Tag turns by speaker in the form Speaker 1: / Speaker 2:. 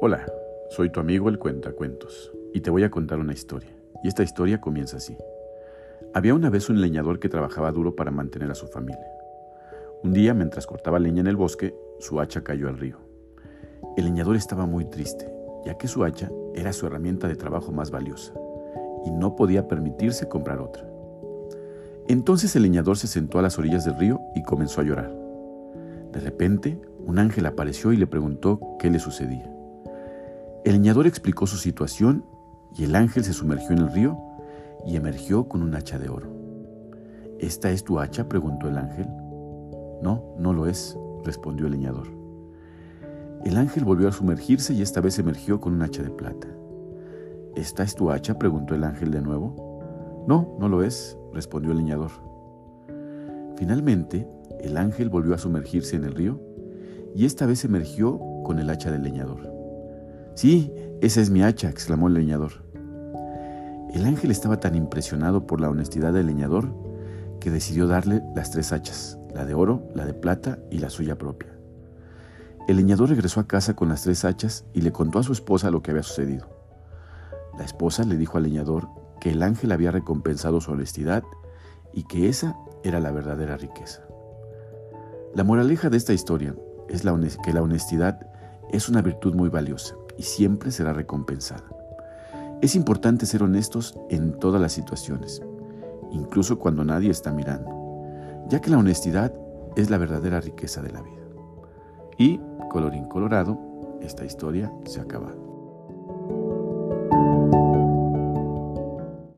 Speaker 1: Hola, soy tu amigo el Cuentacuentos y te voy a contar una historia. Y esta historia comienza así. Había una vez un leñador que trabajaba duro para mantener a su familia. Un día, mientras cortaba leña en el bosque, su hacha cayó al río. El leñador estaba muy triste, ya que su hacha era su herramienta de trabajo más valiosa y no podía permitirse comprar otra. Entonces el leñador se sentó a las orillas del río y comenzó a llorar. De repente, un ángel apareció y le preguntó qué le sucedía. El leñador explicó su situación y el ángel se sumergió en el río y emergió con un hacha de oro. ¿Esta es tu hacha? preguntó el ángel. No, no lo es, respondió el leñador. El ángel volvió a sumergirse y esta vez emergió con un hacha de plata. ¿Esta es tu hacha? preguntó el ángel de nuevo. No, no lo es, respondió el leñador. Finalmente, el ángel volvió a sumergirse en el río y esta vez emergió con el hacha del leñador. Sí, esa es mi hacha, exclamó el leñador. El ángel estaba tan impresionado por la honestidad del leñador que decidió darle las tres hachas, la de oro, la de plata y la suya propia. El leñador regresó a casa con las tres hachas y le contó a su esposa lo que había sucedido. La esposa le dijo al leñador que el ángel había recompensado su honestidad y que esa era la verdadera riqueza. La moraleja de esta historia es que la honestidad es una virtud muy valiosa y siempre será recompensada. Es importante ser honestos en todas las situaciones, incluso cuando nadie está mirando, ya que la honestidad es la verdadera riqueza de la vida. Y, colorín colorado, esta historia se acaba.